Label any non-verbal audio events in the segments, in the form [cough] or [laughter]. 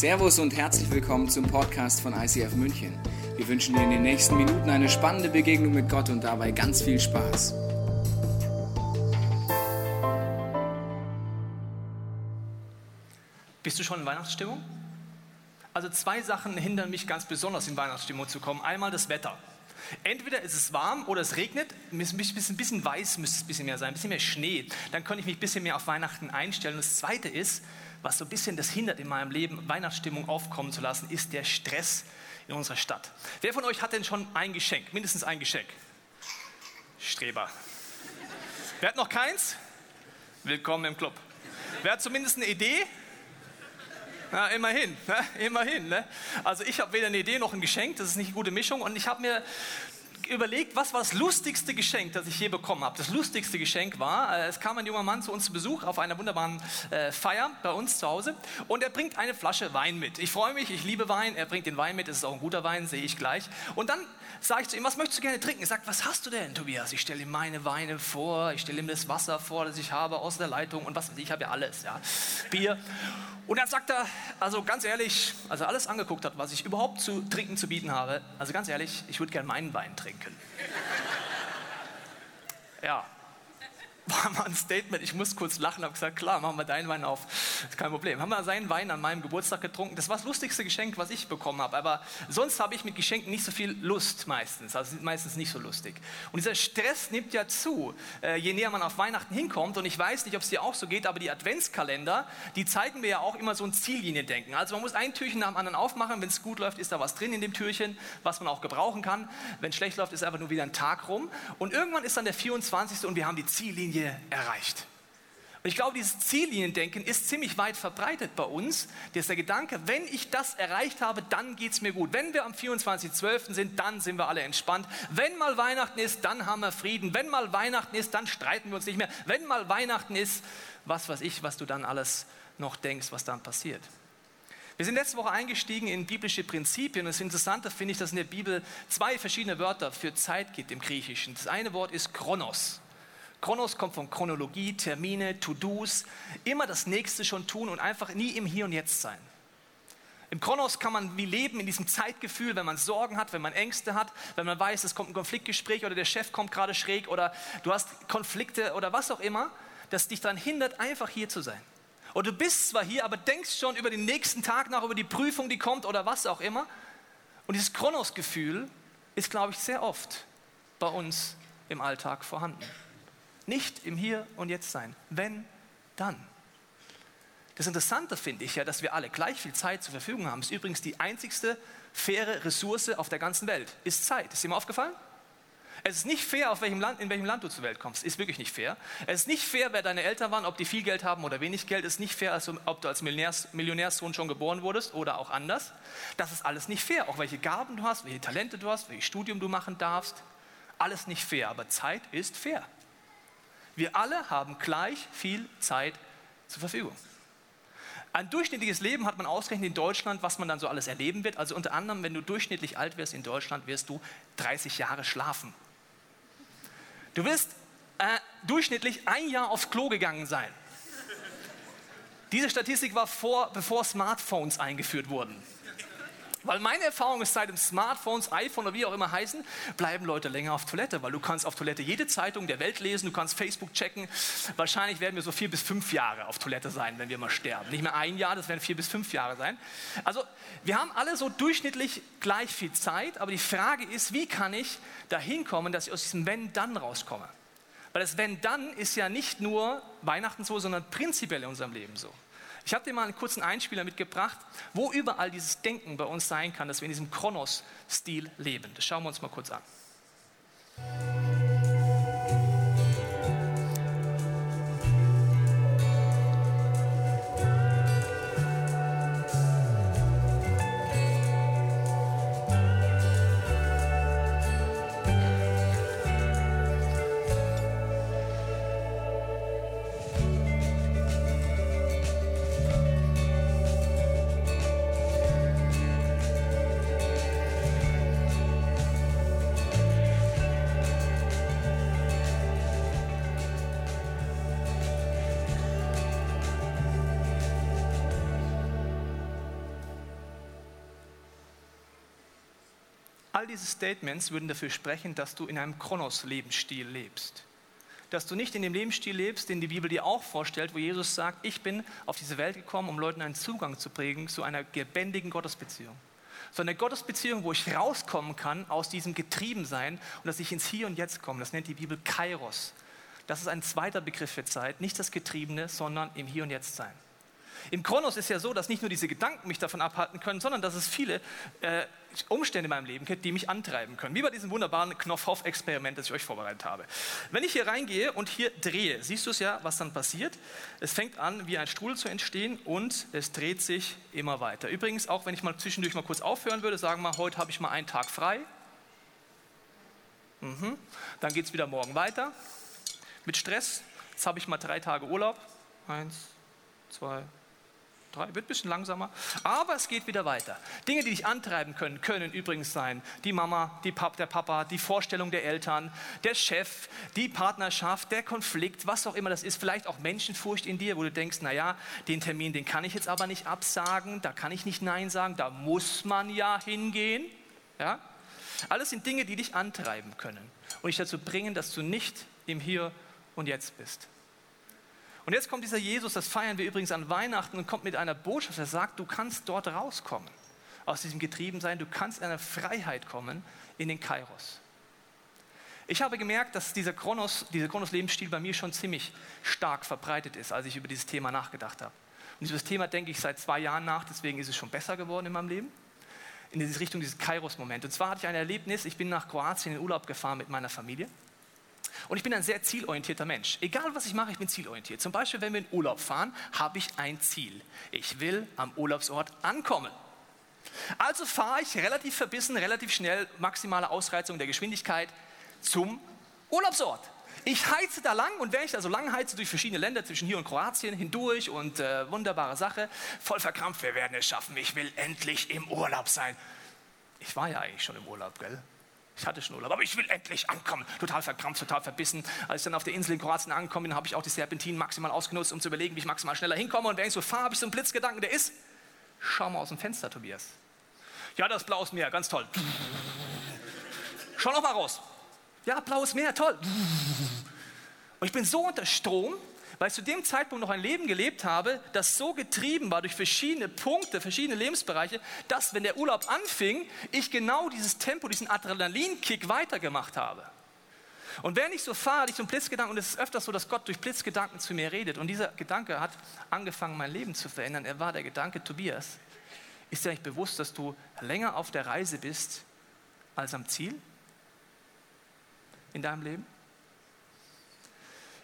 Servus und herzlich willkommen zum Podcast von ICF München. Wir wünschen dir in den nächsten Minuten eine spannende Begegnung mit Gott und dabei ganz viel Spaß. Bist du schon in Weihnachtsstimmung? Also zwei Sachen hindern mich ganz besonders in Weihnachtsstimmung zu kommen. Einmal das Wetter. Entweder ist es warm oder es regnet, ein bisschen, weiß müsste es ein bisschen mehr sein, ein bisschen mehr Schnee. Dann könnte ich mich ein bisschen mehr auf Weihnachten einstellen. Und das Zweite ist, was so ein bisschen das hindert in meinem Leben, Weihnachtsstimmung aufkommen zu lassen, ist der Stress in unserer Stadt. Wer von euch hat denn schon ein Geschenk, mindestens ein Geschenk? Streber. Wer hat noch keins? Willkommen im Club. Wer hat zumindest eine Idee? Na, immerhin, ne? immerhin. Ne? Also ich habe weder eine Idee noch ein Geschenk, das ist nicht eine gute Mischung. Und ich habe mir überlegt, was war das lustigste Geschenk, das ich je bekommen habe. Das lustigste Geschenk war, äh, es kam ein junger Mann zu uns zu Besuch auf einer wunderbaren äh, Feier bei uns zu Hause und er bringt eine Flasche Wein mit. Ich freue mich, ich liebe Wein, er bringt den Wein mit, es ist auch ein guter Wein, sehe ich gleich. Und dann sage ich zu ihm, was möchtest du gerne trinken? Er sagt, was hast du denn, Tobias? Ich stelle ihm meine Weine vor, ich stelle ihm das Wasser vor, das ich habe aus der Leitung und was, ich habe ja alles, ja, Bier. Und dann sagt er, also ganz ehrlich, als er alles angeguckt hat, was ich überhaupt zu trinken zu bieten habe, also ganz ehrlich, ich würde gerne meinen Wein trinken. sekund. Ja. War mal ein Statement. Ich muss kurz lachen, habe gesagt, klar, machen wir deinen Wein auf. Ist kein Problem. Haben wir seinen Wein an meinem Geburtstag getrunken. Das war das lustigste Geschenk, was ich bekommen habe. Aber sonst habe ich mit Geschenken nicht so viel Lust meistens. Also meistens nicht so lustig. Und dieser Stress nimmt ja zu, äh, je näher man auf Weihnachten hinkommt. Und ich weiß nicht, ob es dir auch so geht, aber die Adventskalender, die zeigen mir ja auch immer so ein Ziellinie-Denken. Also man muss ein Türchen nach dem anderen aufmachen. Wenn es gut läuft, ist da was drin in dem Türchen, was man auch gebrauchen kann. Wenn es schlecht läuft, ist einfach nur wieder ein Tag rum. Und irgendwann ist dann der 24. und wir haben die Ziellinie Ziellinie erreicht. Und ich glaube, dieses Zielliniendenken ist ziemlich weit verbreitet bei uns. Das ist der Gedanke, wenn ich das erreicht habe, dann geht es mir gut. Wenn wir am 24.12. sind, dann sind wir alle entspannt. Wenn mal Weihnachten ist, dann haben wir Frieden. Wenn mal Weihnachten ist, dann streiten wir uns nicht mehr. Wenn mal Weihnachten ist, was weiß ich, was du dann alles noch denkst, was dann passiert. Wir sind letzte Woche eingestiegen in biblische Prinzipien. Und das Interessante finde ich, dass in der Bibel zwei verschiedene Wörter für Zeit gibt im Griechischen. Das eine Wort ist Chronos. Chronos kommt von Chronologie, Termine, To-Dos, immer das Nächste schon tun und einfach nie im Hier und Jetzt sein. Im Chronos kann man wie leben in diesem Zeitgefühl, wenn man Sorgen hat, wenn man Ängste hat, wenn man weiß, es kommt ein Konfliktgespräch oder der Chef kommt gerade schräg oder du hast Konflikte oder was auch immer, das dich daran hindert, einfach hier zu sein. Und du bist zwar hier, aber denkst schon über den nächsten Tag nach, über die Prüfung, die kommt oder was auch immer. Und dieses Chronos-Gefühl ist, glaube ich, sehr oft bei uns im Alltag vorhanden. Nicht im Hier und Jetzt sein. Wenn, dann. Das Interessante finde ich ja, dass wir alle gleich viel Zeit zur Verfügung haben. Ist übrigens die einzigste faire Ressource auf der ganzen Welt. Ist Zeit. Ist dir mal aufgefallen? Es ist nicht fair, auf welchem Land, in welchem Land du zur Welt kommst. Ist wirklich nicht fair. Es ist nicht fair, wer deine Eltern waren, ob die viel Geld haben oder wenig Geld. Es ist nicht fair, also, ob du als Millionärs, Millionärssohn schon geboren wurdest oder auch anders. Das ist alles nicht fair. Auch welche Gaben du hast, welche Talente du hast, welches Studium du machen darfst. Alles nicht fair. Aber Zeit ist fair. Wir alle haben gleich viel Zeit zur Verfügung. Ein durchschnittliches Leben hat man ausgerechnet in Deutschland, was man dann so alles erleben wird. Also unter anderem, wenn du durchschnittlich alt wirst in Deutschland, wirst du 30 Jahre schlafen. Du wirst äh, durchschnittlich ein Jahr aufs Klo gegangen sein. Diese Statistik war vor, bevor Smartphones eingeführt wurden. Weil meine Erfahrung ist, seit dem Smartphones, iPhone oder wie auch immer heißen, bleiben Leute länger auf Toilette, weil du kannst auf Toilette jede Zeitung der Welt lesen, du kannst Facebook checken. Wahrscheinlich werden wir so vier bis fünf Jahre auf Toilette sein, wenn wir mal sterben. Nicht mehr ein Jahr, das werden vier bis fünf Jahre sein. Also wir haben alle so durchschnittlich gleich viel Zeit, aber die Frage ist, wie kann ich dahin kommen, dass ich aus diesem Wenn-Dann rauskomme? Weil das Wenn-Dann ist ja nicht nur Weihnachten so, sondern prinzipiell in unserem Leben so. Ich habe dir mal einen kurzen Einspieler mitgebracht, wo überall dieses Denken bei uns sein kann, dass wir in diesem Kronos-Stil leben. Das schauen wir uns mal kurz an. All diese Statements würden dafür sprechen, dass du in einem Kronos-Lebensstil lebst. Dass du nicht in dem Lebensstil lebst, den die Bibel dir auch vorstellt, wo Jesus sagt, ich bin auf diese Welt gekommen, um Leuten einen Zugang zu prägen zu einer lebendigen Gottesbeziehung. So eine Gottesbeziehung, wo ich rauskommen kann aus diesem Getriebensein und dass ich ins Hier und Jetzt komme. Das nennt die Bibel Kairos. Das ist ein zweiter Begriff für Zeit, nicht das Getriebene, sondern im Hier und Jetzt sein. Im Kronos ist ja so, dass nicht nur diese Gedanken mich davon abhalten können, sondern dass es viele äh, Umstände in meinem Leben gibt, die mich antreiben können. Wie bei diesem wunderbaren Knopfhoff-Experiment, das ich euch vorbereitet habe. Wenn ich hier reingehe und hier drehe, siehst du es ja, was dann passiert? Es fängt an, wie ein Strudel zu entstehen und es dreht sich immer weiter. Übrigens, auch wenn ich mal zwischendurch mal kurz aufhören würde, sagen wir, heute habe ich mal einen Tag frei. Mhm. Dann geht es wieder morgen weiter mit Stress. Jetzt habe ich mal drei Tage Urlaub. Eins, zwei, drei, wird ein bisschen langsamer, aber es geht wieder weiter. Dinge, die dich antreiben können, können übrigens sein die Mama, die Pap, der Papa, die Vorstellung der Eltern, der Chef, die Partnerschaft, der Konflikt, was auch immer das ist, vielleicht auch Menschenfurcht in dir, wo du denkst, naja, den Termin, den kann ich jetzt aber nicht absagen, da kann ich nicht Nein sagen, da muss man ja hingehen. Ja? Alles sind Dinge, die dich antreiben können und dich dazu bringen, dass du nicht im Hier und Jetzt bist. Und jetzt kommt dieser Jesus, das feiern wir übrigens an Weihnachten und kommt mit einer Botschaft, er sagt, du kannst dort rauskommen aus diesem Getriebensein, du kannst in eine Freiheit kommen in den Kairos. Ich habe gemerkt, dass dieser Kronos, dieser Kronos-Lebensstil bei mir schon ziemlich stark verbreitet ist, als ich über dieses Thema nachgedacht habe. Und über das Thema denke ich seit zwei Jahren nach, deswegen ist es schon besser geworden in meinem Leben. In diese Richtung dieses Kairos-Moment. Und zwar hatte ich ein Erlebnis, ich bin nach Kroatien in Urlaub gefahren mit meiner Familie. Und ich bin ein sehr zielorientierter Mensch. Egal was ich mache, ich bin zielorientiert. Zum Beispiel, wenn wir in Urlaub fahren, habe ich ein Ziel. Ich will am Urlaubsort ankommen. Also fahre ich relativ verbissen, relativ schnell, maximale Ausreizung der Geschwindigkeit zum Urlaubsort. Ich heize da lang und wenn ich da so lang heize durch verschiedene Länder zwischen hier und Kroatien hindurch und äh, wunderbare Sache, voll verkrampft, wir werden es schaffen, ich will endlich im Urlaub sein. Ich war ja eigentlich schon im Urlaub, gell? Ich hatte schon Urlaub, aber ich will endlich ankommen. Total verkrampft, total verbissen. Als ich dann auf der Insel in Kroatien angekommen bin, habe ich auch die Serpentinen maximal ausgenutzt, um zu überlegen, wie ich maximal schneller hinkomme. Und wenn ich so fahre, habe ich so einen Blitzgedanken, der ist, schau mal aus dem Fenster, Tobias. Ja, das blaues Meer, ganz toll. Schau noch mal raus. Ja, blaues Meer, toll. Und ich bin so unter Strom, weil ich zu dem Zeitpunkt noch ein Leben gelebt habe, das so getrieben war durch verschiedene Punkte, verschiedene Lebensbereiche, dass, wenn der Urlaub anfing, ich genau dieses Tempo, diesen Adrenalinkick weitergemacht habe. Und wenn ich so fahre, hatte ich so einen Blitzgedanken, und es ist öfters so, dass Gott durch Blitzgedanken zu mir redet. Und dieser Gedanke hat angefangen, mein Leben zu verändern. Er war der Gedanke, Tobias, ist dir nicht bewusst, dass du länger auf der Reise bist als am Ziel in deinem Leben?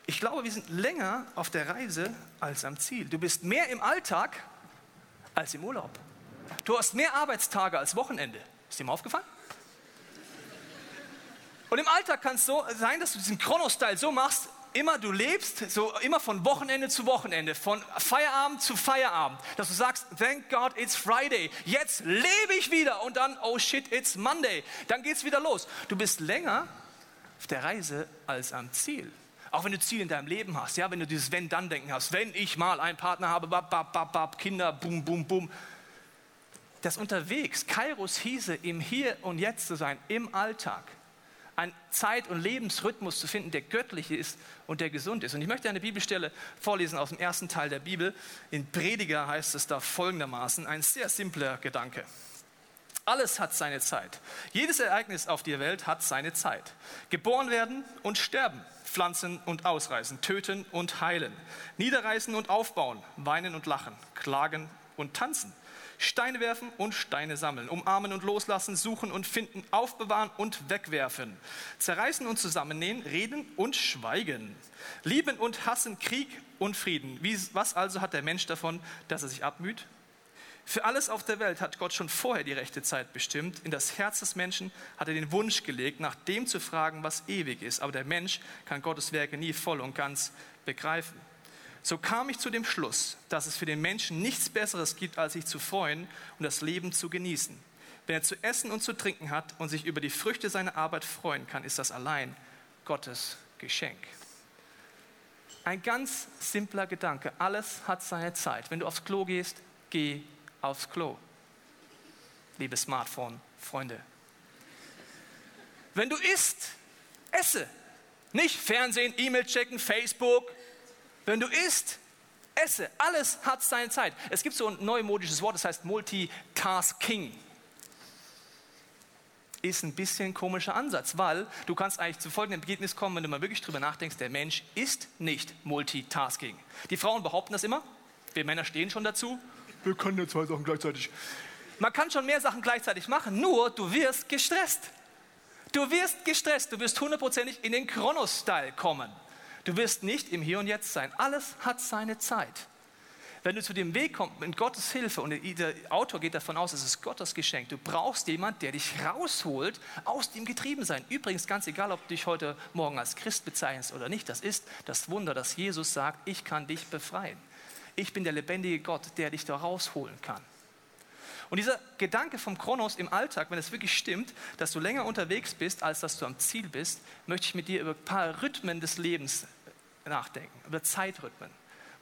Ich glaube, wir sind länger auf der Reise als am Ziel. Du bist mehr im Alltag als im Urlaub. Du hast mehr Arbeitstage als Wochenende. Ist dir mal aufgefallen? Und im Alltag kann es so sein, dass du diesen Chrono-Style so machst, immer du lebst, so immer von Wochenende zu Wochenende, von Feierabend zu Feierabend, dass du sagst, thank God it's Friday, jetzt lebe ich wieder und dann, oh shit, it's Monday, dann geht es wieder los. Du bist länger auf der Reise als am Ziel. Auch wenn du Ziele in deinem Leben hast, ja, wenn du dieses Wenn-Dann-Denken hast, wenn ich mal einen Partner habe, bab, bab, bab, bab, Kinder, bum, bum, bum. Das unterwegs, Kairos hieße, im Hier und Jetzt zu sein, im Alltag. Ein Zeit- und Lebensrhythmus zu finden, der göttlich ist und der gesund ist. Und ich möchte eine Bibelstelle vorlesen aus dem ersten Teil der Bibel. In Prediger heißt es da folgendermaßen, ein sehr simpler Gedanke. Alles hat seine Zeit. Jedes Ereignis auf der Welt hat seine Zeit. Geboren werden und sterben pflanzen und ausreißen, töten und heilen, niederreißen und aufbauen, weinen und lachen, klagen und tanzen, Steine werfen und Steine sammeln, umarmen und loslassen, suchen und finden, aufbewahren und wegwerfen, zerreißen und zusammennähen, reden und schweigen, lieben und hassen, Krieg und Frieden. Wie, was also hat der Mensch davon, dass er sich abmüht? Für alles auf der Welt hat Gott schon vorher die rechte Zeit bestimmt. In das Herz des Menschen hat er den Wunsch gelegt, nach dem zu fragen, was ewig ist. Aber der Mensch kann Gottes Werke nie voll und ganz begreifen. So kam ich zu dem Schluss, dass es für den Menschen nichts Besseres gibt, als sich zu freuen und das Leben zu genießen. Wenn er zu essen und zu trinken hat und sich über die Früchte seiner Arbeit freuen kann, ist das allein Gottes Geschenk. Ein ganz simpler Gedanke. Alles hat seine Zeit. Wenn du aufs Klo gehst, geh aufs Klo. Liebe Smartphone-Freunde. Wenn du isst, esse. Nicht Fernsehen, E-Mail checken, Facebook. Wenn du isst, esse. Alles hat seine Zeit. Es gibt so ein neumodisches Wort, das heißt Multitasking. Ist ein bisschen ein komischer Ansatz, weil du kannst eigentlich zu folgendem Ergebnis kommen, wenn du mal wirklich drüber nachdenkst, der Mensch ist nicht Multitasking. Die Frauen behaupten das immer, wir Männer stehen schon dazu. Wir können ja zwei Sachen gleichzeitig. Man kann schon mehr Sachen gleichzeitig machen, nur du wirst gestresst. Du wirst gestresst, du wirst hundertprozentig in den Chronos-Style kommen. Du wirst nicht im Hier und Jetzt sein. Alles hat seine Zeit. Wenn du zu dem Weg kommst, mit Gottes Hilfe, und der Autor geht davon aus, es ist Gottes Geschenk, du brauchst jemanden, der dich rausholt aus dem Getriebensein. Übrigens, ganz egal, ob du dich heute Morgen als Christ bezeichnest oder nicht, das ist das Wunder, dass Jesus sagt, ich kann dich befreien. Ich bin der lebendige Gott, der dich da rausholen kann. Und dieser Gedanke vom Kronos im Alltag, wenn es wirklich stimmt, dass du länger unterwegs bist, als dass du am Ziel bist, möchte ich mit dir über ein paar Rhythmen des Lebens nachdenken, über Zeitrhythmen,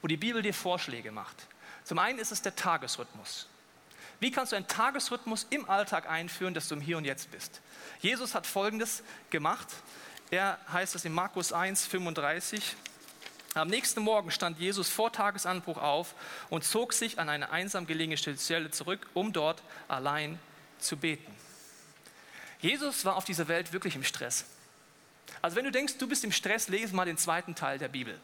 wo die Bibel dir Vorschläge macht. Zum einen ist es der Tagesrhythmus. Wie kannst du einen Tagesrhythmus im Alltag einführen, dass du im Hier und Jetzt bist? Jesus hat Folgendes gemacht. Er heißt es in Markus 1, 35. Am nächsten Morgen stand Jesus vor Tagesanbruch auf und zog sich an eine einsam gelegene Stelle zurück, um dort allein zu beten. Jesus war auf dieser Welt wirklich im Stress. Also wenn du denkst, du bist im Stress, lese mal den zweiten Teil der Bibel.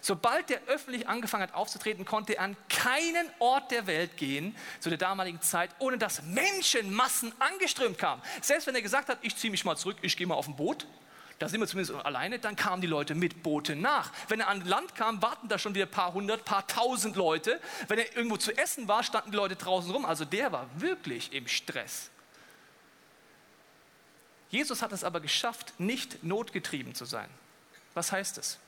Sobald er öffentlich angefangen hat aufzutreten, konnte er an keinen Ort der Welt gehen zu der damaligen Zeit, ohne dass Menschenmassen angeströmt kamen. Selbst wenn er gesagt hat, ich ziehe mich mal zurück, ich gehe mal auf ein Boot, da sind wir zumindest alleine, dann kamen die Leute mit Booten nach. Wenn er an Land kam, warten da schon wieder ein paar hundert, paar tausend Leute. Wenn er irgendwo zu essen war, standen die Leute draußen rum. Also der war wirklich im Stress. Jesus hat es aber geschafft, nicht notgetrieben zu sein. Was heißt es?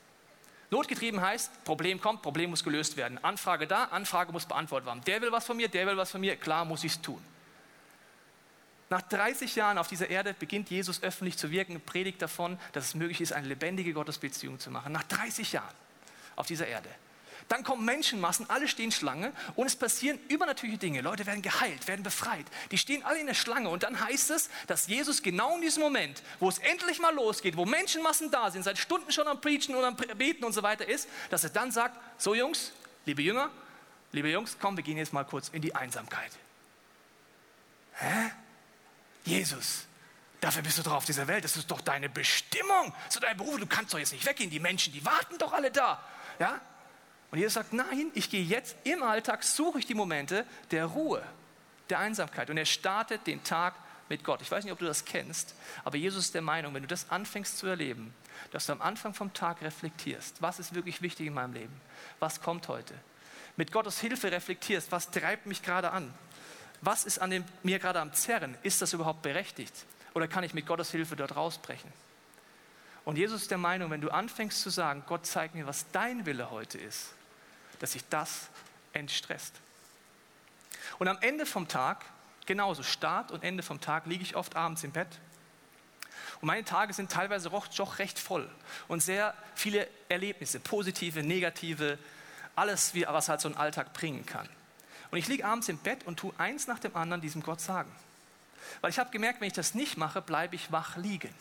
Notgetrieben heißt, Problem kommt, Problem muss gelöst werden. Anfrage da, Anfrage muss beantwortet werden. Der will was von mir, der will was von mir, klar muss ich es tun. Nach 30 Jahren auf dieser Erde beginnt Jesus öffentlich zu wirken, predigt davon, dass es möglich ist, eine lebendige Gottesbeziehung zu machen. Nach 30 Jahren auf dieser Erde. Dann kommen Menschenmassen, alle stehen Schlange und es passieren übernatürliche Dinge. Leute werden geheilt, werden befreit. Die stehen alle in der Schlange und dann heißt es, dass Jesus genau in diesem Moment, wo es endlich mal losgeht, wo Menschenmassen da sind, seit Stunden schon am Preachen und am Beten und so weiter ist, dass er dann sagt, so Jungs, liebe Jünger, liebe Jungs, komm, wir gehen jetzt mal kurz in die Einsamkeit. Hä? Jesus, dafür bist du doch auf dieser Welt. Das ist doch deine Bestimmung. Das ist dein Beruf. Du kannst doch jetzt nicht weggehen. Die Menschen, die warten doch alle da. Ja? Und Jesus sagt, nein, ich gehe jetzt im Alltag, suche ich die Momente der Ruhe, der Einsamkeit. Und er startet den Tag mit Gott. Ich weiß nicht, ob du das kennst, aber Jesus ist der Meinung, wenn du das anfängst zu erleben, dass du am Anfang vom Tag reflektierst, was ist wirklich wichtig in meinem Leben, was kommt heute, mit Gottes Hilfe reflektierst, was treibt mich gerade an, was ist an dem, mir gerade am Zerren? Ist das überhaupt berechtigt? Oder kann ich mit Gottes Hilfe dort rausbrechen? Und Jesus ist der Meinung, wenn du anfängst zu sagen, Gott zeig mir, was dein Wille heute ist, dass sich das entstresst. Und am Ende vom Tag, genauso Start und Ende vom Tag, liege ich oft abends im Bett. Und meine Tage sind teilweise doch recht voll und sehr viele Erlebnisse, positive, negative, alles, was halt so ein Alltag bringen kann. Und ich liege abends im Bett und tue eins nach dem anderen diesem Gott sagen. Weil ich habe gemerkt, wenn ich das nicht mache, bleibe ich wach liegen.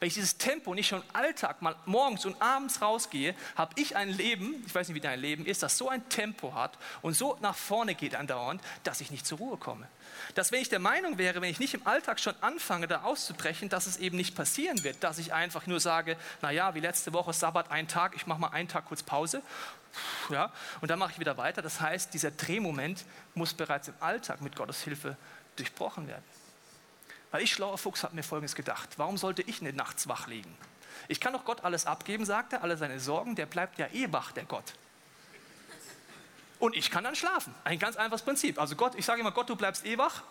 Wenn ich dieses Tempo nicht schon Alltag mal morgens und abends rausgehe, habe ich ein Leben, ich weiß nicht, wie dein Leben ist, das so ein Tempo hat und so nach vorne geht andauernd, dass ich nicht zur Ruhe komme. Dass wenn ich der Meinung wäre, wenn ich nicht im Alltag schon anfange, da auszubrechen, dass es eben nicht passieren wird, dass ich einfach nur sage, naja, wie letzte Woche Sabbat, ein Tag, ich mache mal einen Tag kurz Pause ja, und dann mache ich wieder weiter. Das heißt, dieser Drehmoment muss bereits im Alltag mit Gottes Hilfe durchbrochen werden. Weil ich, schlauer Fuchs, habe mir Folgendes gedacht. Warum sollte ich nicht nachts wach liegen? Ich kann doch Gott alles abgeben, sagt er, alle seine Sorgen, der bleibt ja eh wach, der Gott. Und ich kann dann schlafen. Ein ganz einfaches Prinzip. Also Gott, ich sage immer, Gott, du bleibst eh wach.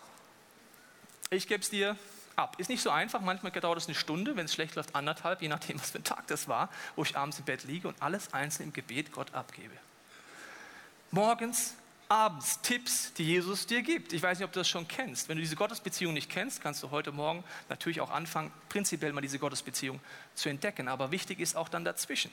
Ich gebe es dir ab. Ist nicht so einfach, manchmal dauert es eine Stunde, wenn es schlecht läuft, anderthalb, je nachdem, [laughs] was für ein Tag das war, wo ich abends im Bett liege und alles einzeln im Gebet Gott abgebe. Morgens, abends Tipps, die Jesus dir gibt. Ich weiß nicht, ob du das schon kennst. Wenn du diese Gottesbeziehung nicht kennst, kannst du heute Morgen natürlich auch anfangen, prinzipiell mal diese Gottesbeziehung zu entdecken. Aber wichtig ist auch dann dazwischen.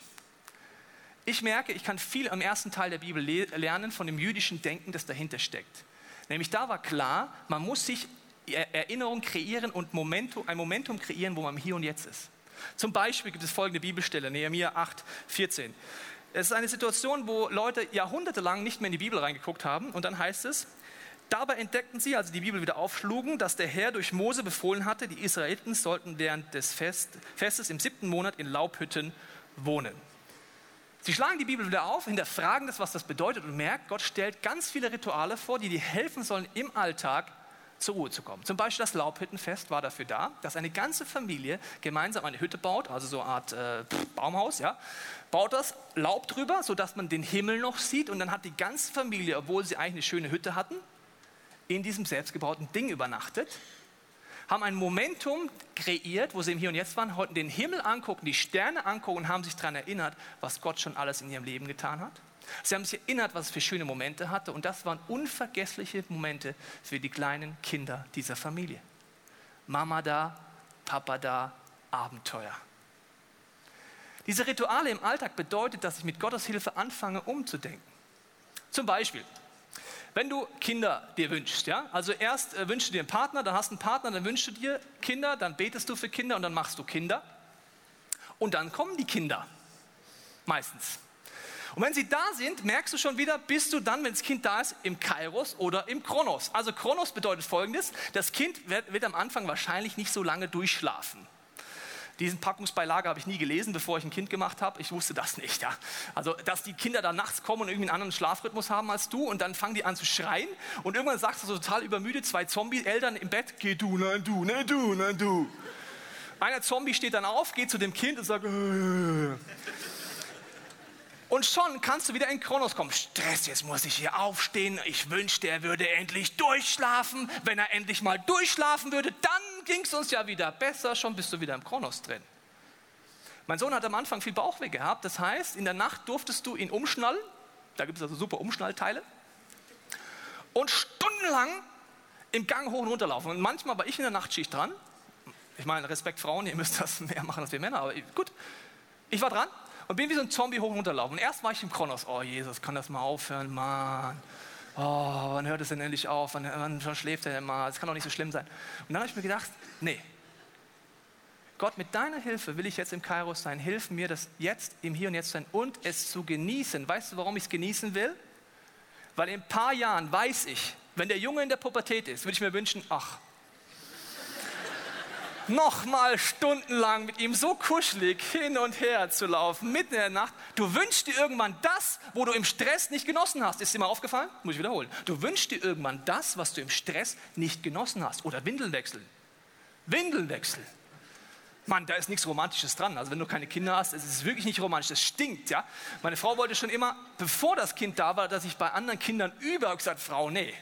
Ich merke, ich kann viel am ersten Teil der Bibel lernen von dem jüdischen Denken, das dahinter steckt. Nämlich da war klar, man muss sich Erinnerung kreieren und Momentum, ein Momentum kreieren, wo man Hier und Jetzt ist. Zum Beispiel gibt es folgende Bibelstelle, Nehemiah 8, 14. Es ist eine Situation, wo Leute jahrhundertelang nicht mehr in die Bibel reingeguckt haben und dann heißt es, Dabei entdeckten sie, als sie die Bibel wieder aufschlugen, dass der Herr durch Mose befohlen hatte, die Israeliten sollten während des Fest, Festes im siebten Monat in Laubhütten wohnen. Sie schlagen die Bibel wieder auf, hinterfragen das, was das bedeutet und merken, Gott stellt ganz viele Rituale vor, die dir helfen sollen, im Alltag zur Ruhe zu kommen. Zum Beispiel das Laubhüttenfest war dafür da, dass eine ganze Familie gemeinsam eine Hütte baut, also so eine Art äh, Baumhaus, ja, baut das Laub drüber, sodass man den Himmel noch sieht und dann hat die ganze Familie, obwohl sie eigentlich eine schöne Hütte hatten, in diesem selbstgebauten Ding übernachtet, haben ein Momentum kreiert, wo sie im Hier und Jetzt waren, heute den Himmel angucken, die Sterne angucken und haben sich daran erinnert, was Gott schon alles in ihrem Leben getan hat. Sie haben sich erinnert, was es für schöne Momente hatte und das waren unvergessliche Momente für die kleinen Kinder dieser Familie. Mama da, Papa da, Abenteuer. Diese Rituale im Alltag bedeutet, dass ich mit Gottes Hilfe anfange umzudenken. Zum Beispiel, wenn du Kinder dir wünschst, ja, also erst äh, wünschst du dir einen Partner, dann hast du einen Partner, dann wünschst du dir Kinder, dann betest du für Kinder und dann machst du Kinder. Und dann kommen die Kinder. Meistens. Und wenn sie da sind, merkst du schon wieder, bist du dann, wenn das Kind da ist, im Kairos oder im Kronos. Also Kronos bedeutet folgendes, das Kind wird, wird am Anfang wahrscheinlich nicht so lange durchschlafen. Diesen Packungsbeilage habe ich nie gelesen, bevor ich ein Kind gemacht habe. Ich wusste das nicht. Ja. Also, dass die Kinder dann nachts kommen und irgendwie einen anderen Schlafrhythmus haben als du und dann fangen die an zu schreien und irgendwann sagst du so total übermüdet, zwei Zombie-Eltern im Bett, geh du, nein du, nein du, nein du. Einer Zombie steht dann auf, geht zu dem Kind und sagt, äh. Und schon kannst du wieder in Kronos kommen. Stress, jetzt muss ich hier aufstehen. Ich wünschte, er würde endlich durchschlafen. Wenn er endlich mal durchschlafen würde, dann ging es uns ja wieder besser. Schon bist du wieder im Kronos drin. Mein Sohn hat am Anfang viel Bauchweh gehabt. Das heißt, in der Nacht durftest du ihn umschnallen. Da gibt es also super Umschnallteile. Und stundenlang im Gang hoch und runter laufen. Und manchmal war ich in der Nachtschicht dran. Ich meine, Respekt Frauen, ihr müsst das [laughs] mehr machen als wir Männer. Aber gut, ich war dran und bin wie so ein Zombie hoch und runter laufen. Und erst war ich im Kronos. Oh Jesus, kann das mal aufhören, Mann. Oh, wann hört es denn endlich auf? Wann, wann schläft er denn mal? Das kann doch nicht so schlimm sein. Und dann habe ich mir gedacht, nee. Gott, mit deiner Hilfe will ich jetzt im Kairos sein. Hilf mir, das jetzt im Hier und Jetzt sein und es zu genießen. Weißt du, warum ich es genießen will? Weil in ein paar Jahren weiß ich, wenn der Junge in der Pubertät ist, würde ich mir wünschen, ach, nochmal stundenlang mit ihm so kuschelig hin und her zu laufen, mitten in der Nacht. Du wünschst dir irgendwann das, wo du im Stress nicht genossen hast. Ist dir mal aufgefallen? Muss ich wiederholen. Du wünschst dir irgendwann das, was du im Stress nicht genossen hast. Oder Windeln wechseln. Windeln wechseln. Mann, da ist nichts Romantisches dran. Also wenn du keine Kinder hast, es ist wirklich nicht romantisch. Das stinkt, ja. Meine Frau wollte schon immer, bevor das Kind da war, dass ich bei anderen Kindern übe. Ich gesagt, Frau, nee,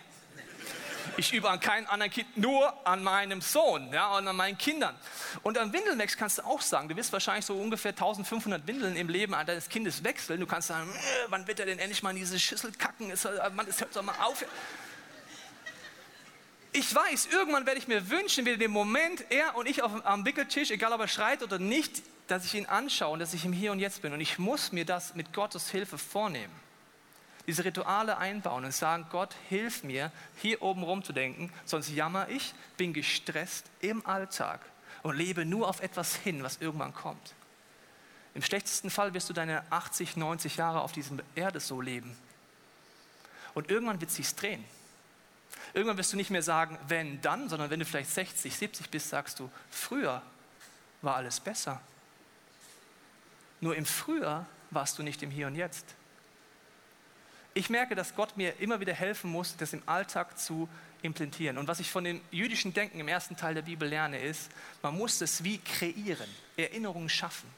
ich übe an keinem anderen Kind, nur an meinem Sohn ja, und an meinen Kindern. Und an Windeln kannst du auch sagen, du wirst wahrscheinlich so ungefähr 1500 Windeln im Leben deines Kindes wechseln. Du kannst sagen, äh, wann wird er denn endlich mal in diese Schüssel kacken? Äh, Mann, es hört doch mal auf. Ich weiß, irgendwann werde ich mir wünschen, wie den Moment, er und ich auf, am Wickeltisch, egal ob er schreit oder nicht, dass ich ihn anschaue und dass ich im Hier und Jetzt bin. Und ich muss mir das mit Gottes Hilfe vornehmen diese Rituale einbauen und sagen, Gott, hilf mir, hier oben rumzudenken, sonst jammer ich, bin gestresst im Alltag und lebe nur auf etwas hin, was irgendwann kommt. Im schlechtesten Fall wirst du deine 80, 90 Jahre auf dieser Erde so leben. Und irgendwann wird es sich drehen. Irgendwann wirst du nicht mehr sagen, wenn, dann, sondern wenn du vielleicht 60, 70 bist, sagst du, früher war alles besser. Nur im Früher warst du nicht im Hier und Jetzt. Ich merke, dass Gott mir immer wieder helfen muss, das im Alltag zu implantieren. Und was ich von dem jüdischen Denken im ersten Teil der Bibel lerne, ist, man muss es wie kreieren, Erinnerungen schaffen.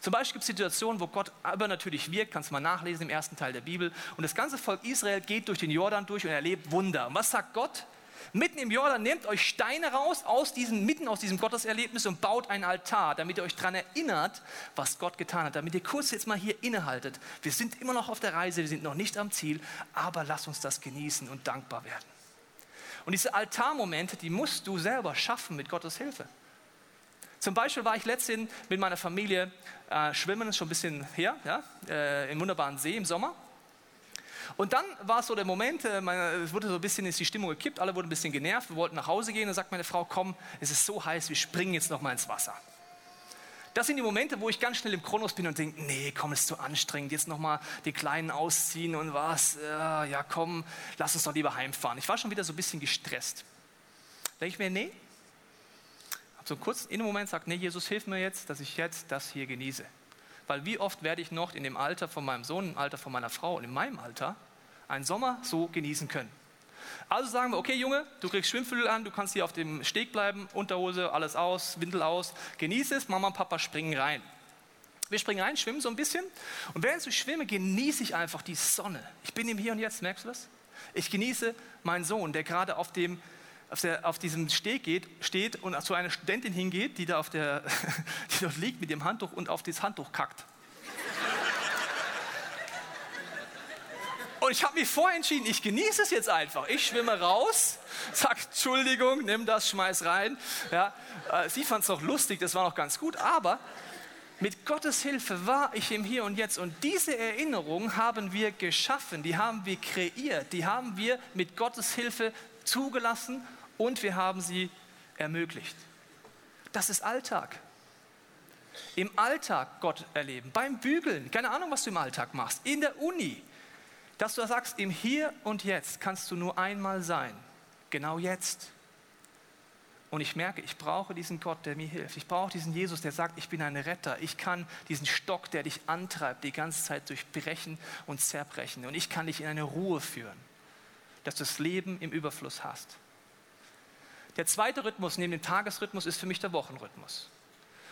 Zum Beispiel gibt es Situationen, wo Gott übernatürlich wirkt, kannst du mal nachlesen im ersten Teil der Bibel. Und das ganze Volk Israel geht durch den Jordan durch und erlebt Wunder. Und was sagt Gott? Mitten im Jordan, nehmt euch Steine raus, aus diesem, mitten aus diesem Gotteserlebnis und baut einen Altar, damit ihr euch daran erinnert, was Gott getan hat. Damit ihr kurz jetzt mal hier innehaltet. Wir sind immer noch auf der Reise, wir sind noch nicht am Ziel, aber lass uns das genießen und dankbar werden. Und diese Altarmomente, die musst du selber schaffen mit Gottes Hilfe. Zum Beispiel war ich letztens mit meiner Familie äh, schwimmen, ist schon ein bisschen her, ja, äh, im wunderbaren See im Sommer. Und dann war es so der Moment, äh, es wurde so ein bisschen ist die Stimmung gekippt, alle wurden ein bisschen genervt, wir wollten nach Hause gehen. Dann sagt meine Frau, komm, es ist so heiß, wir springen jetzt noch mal ins Wasser. Das sind die Momente, wo ich ganz schnell im Kronos bin und denke, nee, komm, es ist zu anstrengend, jetzt noch mal die Kleinen ausziehen und was, ja komm, lass uns doch lieber heimfahren. Ich war schon wieder so ein bisschen gestresst. Da denke ich mir, nee, so kurz in einem Moment sagt, nee, Jesus, hilf mir jetzt, dass ich jetzt das hier genieße. Weil wie oft werde ich noch in dem Alter von meinem Sohn, im Alter von meiner Frau und in meinem Alter einen Sommer so genießen können. Also sagen wir, okay Junge, du kriegst Schwimmflügel an, du kannst hier auf dem Steg bleiben, Unterhose, alles aus, Windel aus, genieße es, Mama und Papa springen rein. Wir springen rein, schwimmen so ein bisschen und während ich schwimme, genieße ich einfach die Sonne. Ich bin im Hier und Jetzt, merkst du das? Ich genieße meinen Sohn, der gerade auf dem auf, der, auf diesem Steg geht, steht und zu einer Studentin hingeht, die da auf der, [laughs] die dort liegt mit dem Handtuch und auf das Handtuch kackt. Und ich habe mich vorentschieden, ich genieße es jetzt einfach. Ich schwimme raus, sage Entschuldigung, nimm das, schmeiß rein. Ja, äh, sie fand es noch lustig, das war noch ganz gut, aber mit Gottes Hilfe war ich im Hier und Jetzt. Und diese Erinnerung haben wir geschaffen, die haben wir kreiert, die haben wir mit Gottes Hilfe zugelassen und wir haben sie ermöglicht. Das ist Alltag. Im Alltag Gott erleben, beim Bügeln, keine Ahnung, was du im Alltag machst, in der Uni, dass du sagst, im Hier und Jetzt kannst du nur einmal sein, genau jetzt. Und ich merke, ich brauche diesen Gott, der mir hilft. Ich brauche diesen Jesus, der sagt, ich bin ein Retter. Ich kann diesen Stock, der dich antreibt, die ganze Zeit durchbrechen und zerbrechen. Und ich kann dich in eine Ruhe führen, dass du das Leben im Überfluss hast. Der zweite Rhythmus neben dem Tagesrhythmus ist für mich der Wochenrhythmus.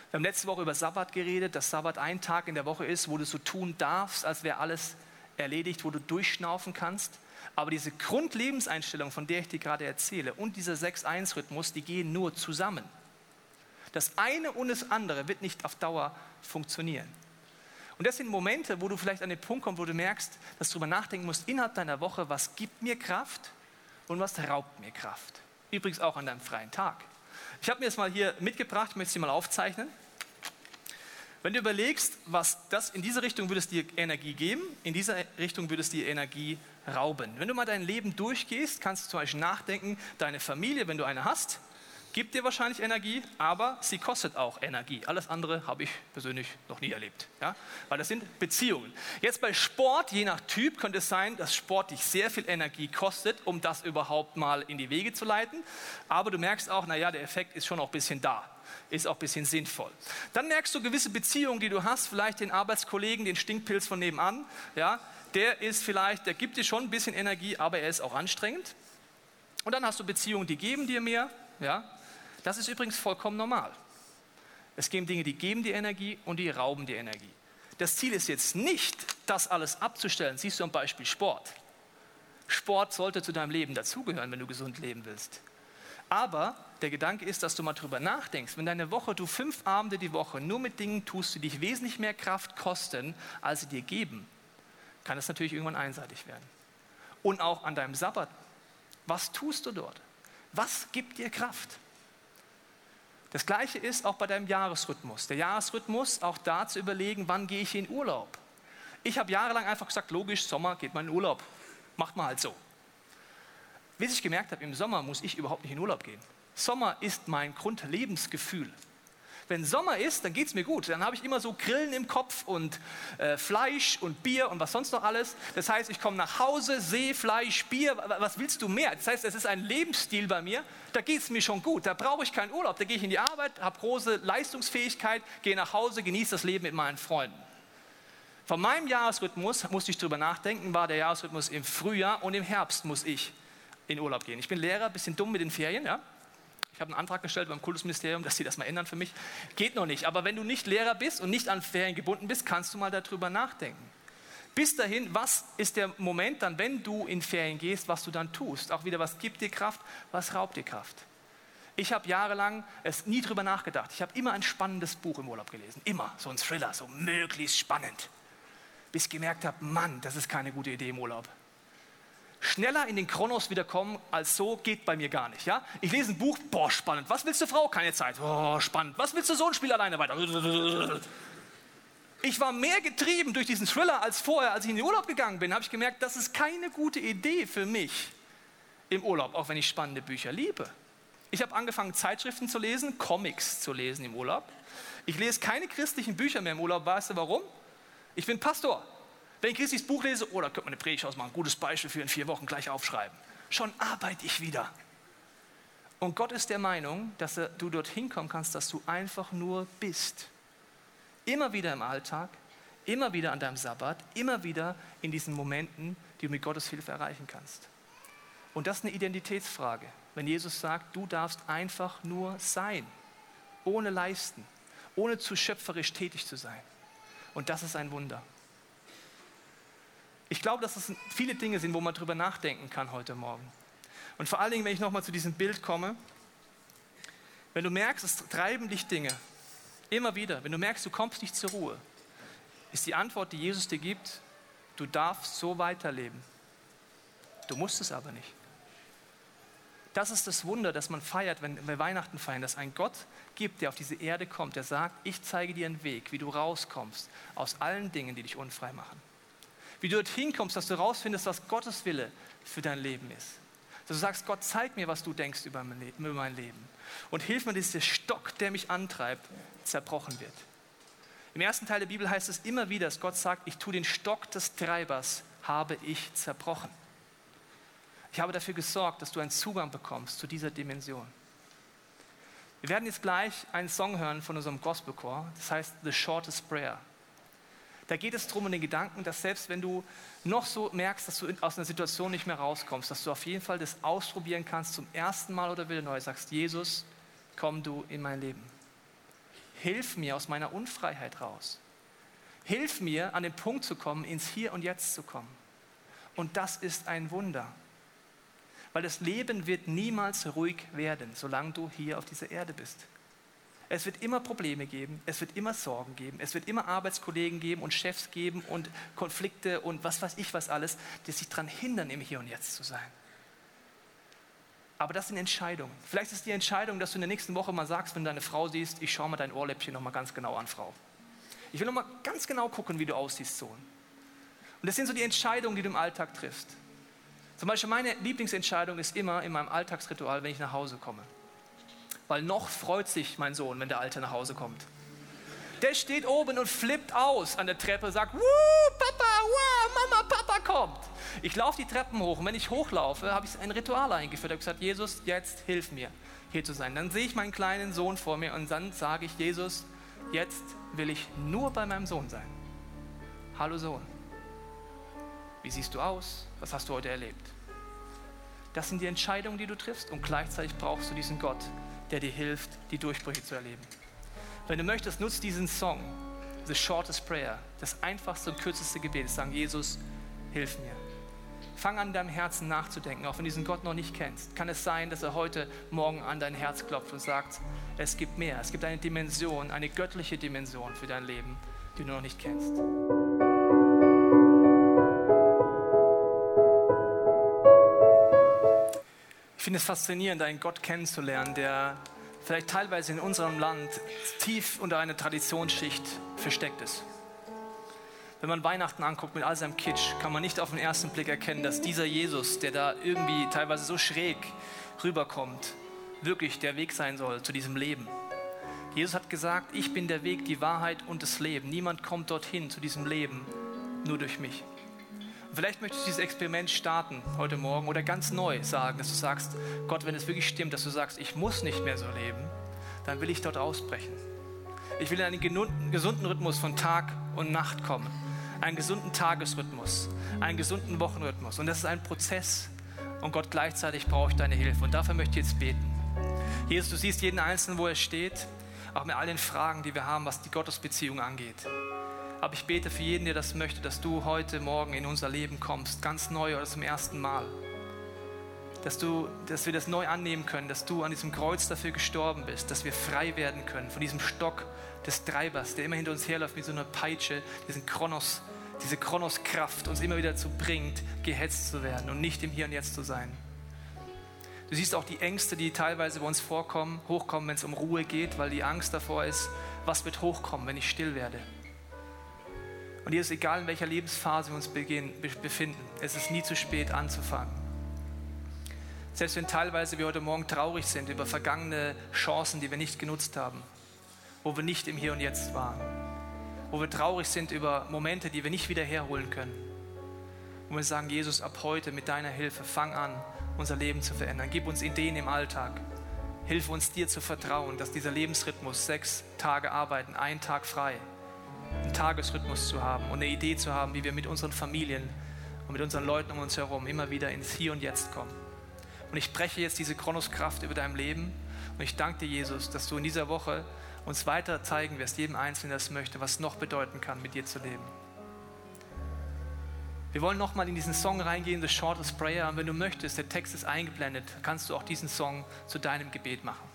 Wir haben letzte Woche über Sabbat geredet, dass Sabbat ein Tag in der Woche ist, wo du so tun darfst, als wäre alles erledigt, wo du durchschnaufen kannst. Aber diese Grundlebenseinstellung, von der ich dir gerade erzähle, und dieser 6-1-Rhythmus, die gehen nur zusammen. Das eine und das andere wird nicht auf Dauer funktionieren. Und das sind Momente, wo du vielleicht an den Punkt kommst, wo du merkst, dass du darüber nachdenken musst, innerhalb deiner Woche, was gibt mir Kraft und was raubt mir Kraft. Übrigens auch an deinem freien Tag. Ich habe mir das mal hier mitgebracht, ich möchte es dir mal aufzeichnen. Wenn du überlegst, was das in diese Richtung würde es dir Energie geben, in dieser Richtung würde es dir Energie rauben. Wenn du mal dein Leben durchgehst, kannst du zum Beispiel nachdenken, deine Familie, wenn du eine hast, gibt dir wahrscheinlich Energie, aber sie kostet auch Energie. Alles andere habe ich persönlich noch nie erlebt, ja? weil das sind Beziehungen. Jetzt bei Sport, je nach Typ, könnte es sein, dass Sport dich sehr viel Energie kostet, um das überhaupt mal in die Wege zu leiten. Aber du merkst auch, naja, der Effekt ist schon auch ein bisschen da ist auch ein bisschen sinnvoll. Dann merkst du gewisse Beziehungen, die du hast, vielleicht den Arbeitskollegen, den Stinkpilz von nebenan, ja, der ist vielleicht, der gibt dir schon ein bisschen Energie, aber er ist auch anstrengend. Und dann hast du Beziehungen, die geben dir mehr, ja, das ist übrigens vollkommen normal. Es gibt Dinge, die geben dir Energie und die rauben dir Energie. Das Ziel ist jetzt nicht, das alles abzustellen. Siehst du am Beispiel Sport. Sport sollte zu deinem Leben dazugehören, wenn du gesund leben willst. Aber der Gedanke ist, dass du mal drüber nachdenkst. Wenn deine Woche, du fünf Abende die Woche nur mit Dingen tust, die dich wesentlich mehr Kraft kosten, als sie dir geben, kann es natürlich irgendwann einseitig werden. Und auch an deinem Sabbat. Was tust du dort? Was gibt dir Kraft? Das gleiche ist auch bei deinem Jahresrhythmus. Der Jahresrhythmus, auch da zu überlegen, wann gehe ich in Urlaub. Ich habe jahrelang einfach gesagt, logisch, Sommer geht man in Urlaub. Macht man halt so. Bis ich gemerkt habe, im Sommer muss ich überhaupt nicht in Urlaub gehen. Sommer ist mein Grundlebensgefühl. Wenn Sommer ist, dann geht es mir gut. Dann habe ich immer so Grillen im Kopf und äh, Fleisch und Bier und was sonst noch alles. Das heißt, ich komme nach Hause, sehe Fleisch, Bier. Was willst du mehr? Das heißt, es ist ein Lebensstil bei mir. Da geht es mir schon gut. Da brauche ich keinen Urlaub. Da gehe ich in die Arbeit, habe große Leistungsfähigkeit, gehe nach Hause, genieße das Leben mit meinen Freunden. Von meinem Jahresrhythmus musste ich darüber nachdenken, war der Jahresrhythmus im Frühjahr und im Herbst muss ich in Urlaub gehen. Ich bin Lehrer, bisschen dumm mit den Ferien, ja. Ich habe einen Antrag gestellt beim Kultusministerium, dass sie das mal ändern für mich. Geht noch nicht. Aber wenn du nicht Lehrer bist und nicht an Ferien gebunden bist, kannst du mal darüber nachdenken. Bis dahin, was ist der Moment dann, wenn du in Ferien gehst, was du dann tust? Auch wieder, was gibt dir Kraft, was raubt dir Kraft? Ich habe jahrelang es nie drüber nachgedacht. Ich habe immer ein spannendes Buch im Urlaub gelesen. Immer so ein Thriller, so möglichst spannend. Bis ich gemerkt habe, Mann, das ist keine gute Idee im Urlaub schneller in den Kronos wiederkommen als so geht bei mir gar nicht. Ja? Ich lese ein Buch, boah, spannend. Was willst du, Frau? Keine Zeit. Oh, spannend. Was willst du, so ein Spiel alleine weiter? Ich war mehr getrieben durch diesen Thriller als vorher, als ich in den Urlaub gegangen bin. Habe ich gemerkt, das ist keine gute Idee für mich im Urlaub, auch wenn ich spannende Bücher liebe. Ich habe angefangen, Zeitschriften zu lesen, Comics zu lesen im Urlaub. Ich lese keine christlichen Bücher mehr im Urlaub. Weißt du warum? Ich bin Pastor. Wenn ich christliches Buch lese, oh, da könnte man eine Predigt ausmachen, gutes Beispiel für in vier Wochen gleich aufschreiben. Schon arbeite ich wieder. Und Gott ist der Meinung, dass du dorthin kommen kannst, dass du einfach nur bist. Immer wieder im Alltag, immer wieder an deinem Sabbat, immer wieder in diesen Momenten, die du mit Gottes Hilfe erreichen kannst. Und das ist eine Identitätsfrage. Wenn Jesus sagt, du darfst einfach nur sein, ohne leisten, ohne zu schöpferisch tätig zu sein. Und das ist ein Wunder. Ich glaube, dass es viele Dinge sind, wo man drüber nachdenken kann heute Morgen. Und vor allen Dingen, wenn ich nochmal zu diesem Bild komme, wenn du merkst, es treiben dich Dinge, immer wieder, wenn du merkst, du kommst nicht zur Ruhe, ist die Antwort, die Jesus dir gibt, du darfst so weiterleben. Du musst es aber nicht. Das ist das Wunder, das man feiert, wenn wir Weihnachten feiern, dass ein Gott gibt, der auf diese Erde kommt, der sagt, ich zeige dir einen Weg, wie du rauskommst aus allen Dingen, die dich unfrei machen. Wie du dorthin kommst, dass du rausfindest, was Gottes Wille für dein Leben ist. Dass du sagst, Gott, zeig mir, was du denkst über mein Leben. Und hilf mir, dass der Stock, der mich antreibt, zerbrochen wird. Im ersten Teil der Bibel heißt es immer wieder, dass Gott sagt, ich tue den Stock des Treibers, habe ich zerbrochen. Ich habe dafür gesorgt, dass du einen Zugang bekommst zu dieser Dimension. Wir werden jetzt gleich einen Song hören von unserem Gospelchor, das heißt The Shortest Prayer. Da geht es darum, um den Gedanken, dass selbst wenn du noch so merkst, dass du aus einer Situation nicht mehr rauskommst, dass du auf jeden Fall das ausprobieren kannst zum ersten Mal oder wieder neu. Sagst, Jesus, komm du in mein Leben. Hilf mir aus meiner Unfreiheit raus. Hilf mir, an den Punkt zu kommen, ins Hier und Jetzt zu kommen. Und das ist ein Wunder weil das Leben wird niemals ruhig werden, solange du hier auf dieser Erde bist. Es wird immer Probleme geben, es wird immer Sorgen geben, es wird immer Arbeitskollegen geben und Chefs geben und Konflikte und was weiß ich was alles, die sich daran hindern, im Hier und Jetzt zu sein. Aber das sind Entscheidungen. Vielleicht ist die Entscheidung, dass du in der nächsten Woche mal sagst, wenn du deine Frau siehst, ich schaue mal dein Ohrläppchen nochmal ganz genau an, Frau. Ich will nochmal ganz genau gucken, wie du aussiehst, Sohn. Und das sind so die Entscheidungen, die du im Alltag triffst. Zum Beispiel meine Lieblingsentscheidung ist immer in meinem Alltagsritual, wenn ich nach Hause komme. Weil noch freut sich mein Sohn, wenn der Alte nach Hause kommt. Der steht oben und flippt aus an der Treppe, sagt, Wuh, Papa, wow, Mama, Papa kommt. Ich laufe die Treppen hoch und wenn ich hochlaufe, habe ich ein Ritual eingeführt. Ich habe gesagt, Jesus, jetzt hilf mir, hier zu sein. Dann sehe ich meinen kleinen Sohn vor mir und dann sage ich, Jesus, jetzt will ich nur bei meinem Sohn sein. Hallo Sohn, wie siehst du aus? Was hast du heute erlebt? Das sind die Entscheidungen, die du triffst und gleichzeitig brauchst du diesen Gott, der dir hilft, die Durchbrüche zu erleben. Wenn du möchtest, nutzt diesen Song, The Shortest Prayer, das einfachste und kürzeste Gebet. Sagen, Jesus, hilf mir. Fang an, deinem Herzen nachzudenken, auch wenn du diesen Gott noch nicht kennst. Kann es sein, dass er heute Morgen an dein Herz klopft und sagt, es gibt mehr, es gibt eine Dimension, eine göttliche Dimension für dein Leben, die du noch nicht kennst. Finde es faszinierend, einen Gott kennenzulernen, der vielleicht teilweise in unserem Land tief unter einer Traditionsschicht versteckt ist. Wenn man Weihnachten anguckt mit all seinem Kitsch, kann man nicht auf den ersten Blick erkennen, dass dieser Jesus, der da irgendwie teilweise so schräg rüberkommt, wirklich der Weg sein soll zu diesem Leben. Jesus hat gesagt, ich bin der Weg, die Wahrheit und das Leben. Niemand kommt dorthin zu diesem Leben nur durch mich. Vielleicht möchtest du dieses Experiment starten heute Morgen oder ganz neu sagen, dass du sagst, Gott, wenn es wirklich stimmt, dass du sagst, ich muss nicht mehr so leben, dann will ich dort ausbrechen. Ich will in einen gesunden Rhythmus von Tag und Nacht kommen. Einen gesunden Tagesrhythmus, einen gesunden Wochenrhythmus. Und das ist ein Prozess. Und Gott, gleichzeitig brauche ich deine Hilfe. Und dafür möchte ich jetzt beten. Jesus, du siehst jeden Einzelnen, wo er steht, auch mit all den Fragen, die wir haben, was die Gottesbeziehung angeht. Aber ich bete für jeden, der das möchte, dass du heute Morgen in unser Leben kommst, ganz neu oder zum ersten Mal. Dass, du, dass wir das neu annehmen können, dass du an diesem Kreuz dafür gestorben bist, dass wir frei werden können von diesem Stock des Treibers, der immer hinter uns herläuft wie so eine Peitsche, diesen Kronos, diese Kronoskraft uns immer wieder dazu bringt, gehetzt zu werden und nicht im Hier und Jetzt zu sein. Du siehst auch die Ängste, die teilweise bei uns vorkommen, hochkommen, wenn es um Ruhe geht, weil die Angst davor ist, was wird hochkommen, wenn ich still werde. Und Jesus, egal in welcher Lebensphase wir uns befinden, es ist nie zu spät anzufangen. Selbst wenn teilweise wir heute Morgen traurig sind über vergangene Chancen, die wir nicht genutzt haben, wo wir nicht im Hier und Jetzt waren, wo wir traurig sind über Momente, die wir nicht wieder herholen können. Und wir sagen, Jesus, ab heute mit deiner Hilfe, fang an, unser Leben zu verändern. Gib uns Ideen im Alltag. Hilf uns dir zu vertrauen, dass dieser Lebensrhythmus, sechs Tage arbeiten, ein Tag frei, einen Tagesrhythmus zu haben und eine Idee zu haben, wie wir mit unseren Familien und mit unseren Leuten um uns herum immer wieder ins Hier und Jetzt kommen. Und ich breche jetzt diese Chronoskraft über deinem Leben und ich danke dir, Jesus, dass du in dieser Woche uns weiter zeigen wirst, jedem Einzelnen, der es möchte, was noch bedeuten kann, mit dir zu leben. Wir wollen nochmal in diesen Song reingehen, The Shortest Prayer. Und wenn du möchtest, der Text ist eingeblendet, kannst du auch diesen Song zu deinem Gebet machen.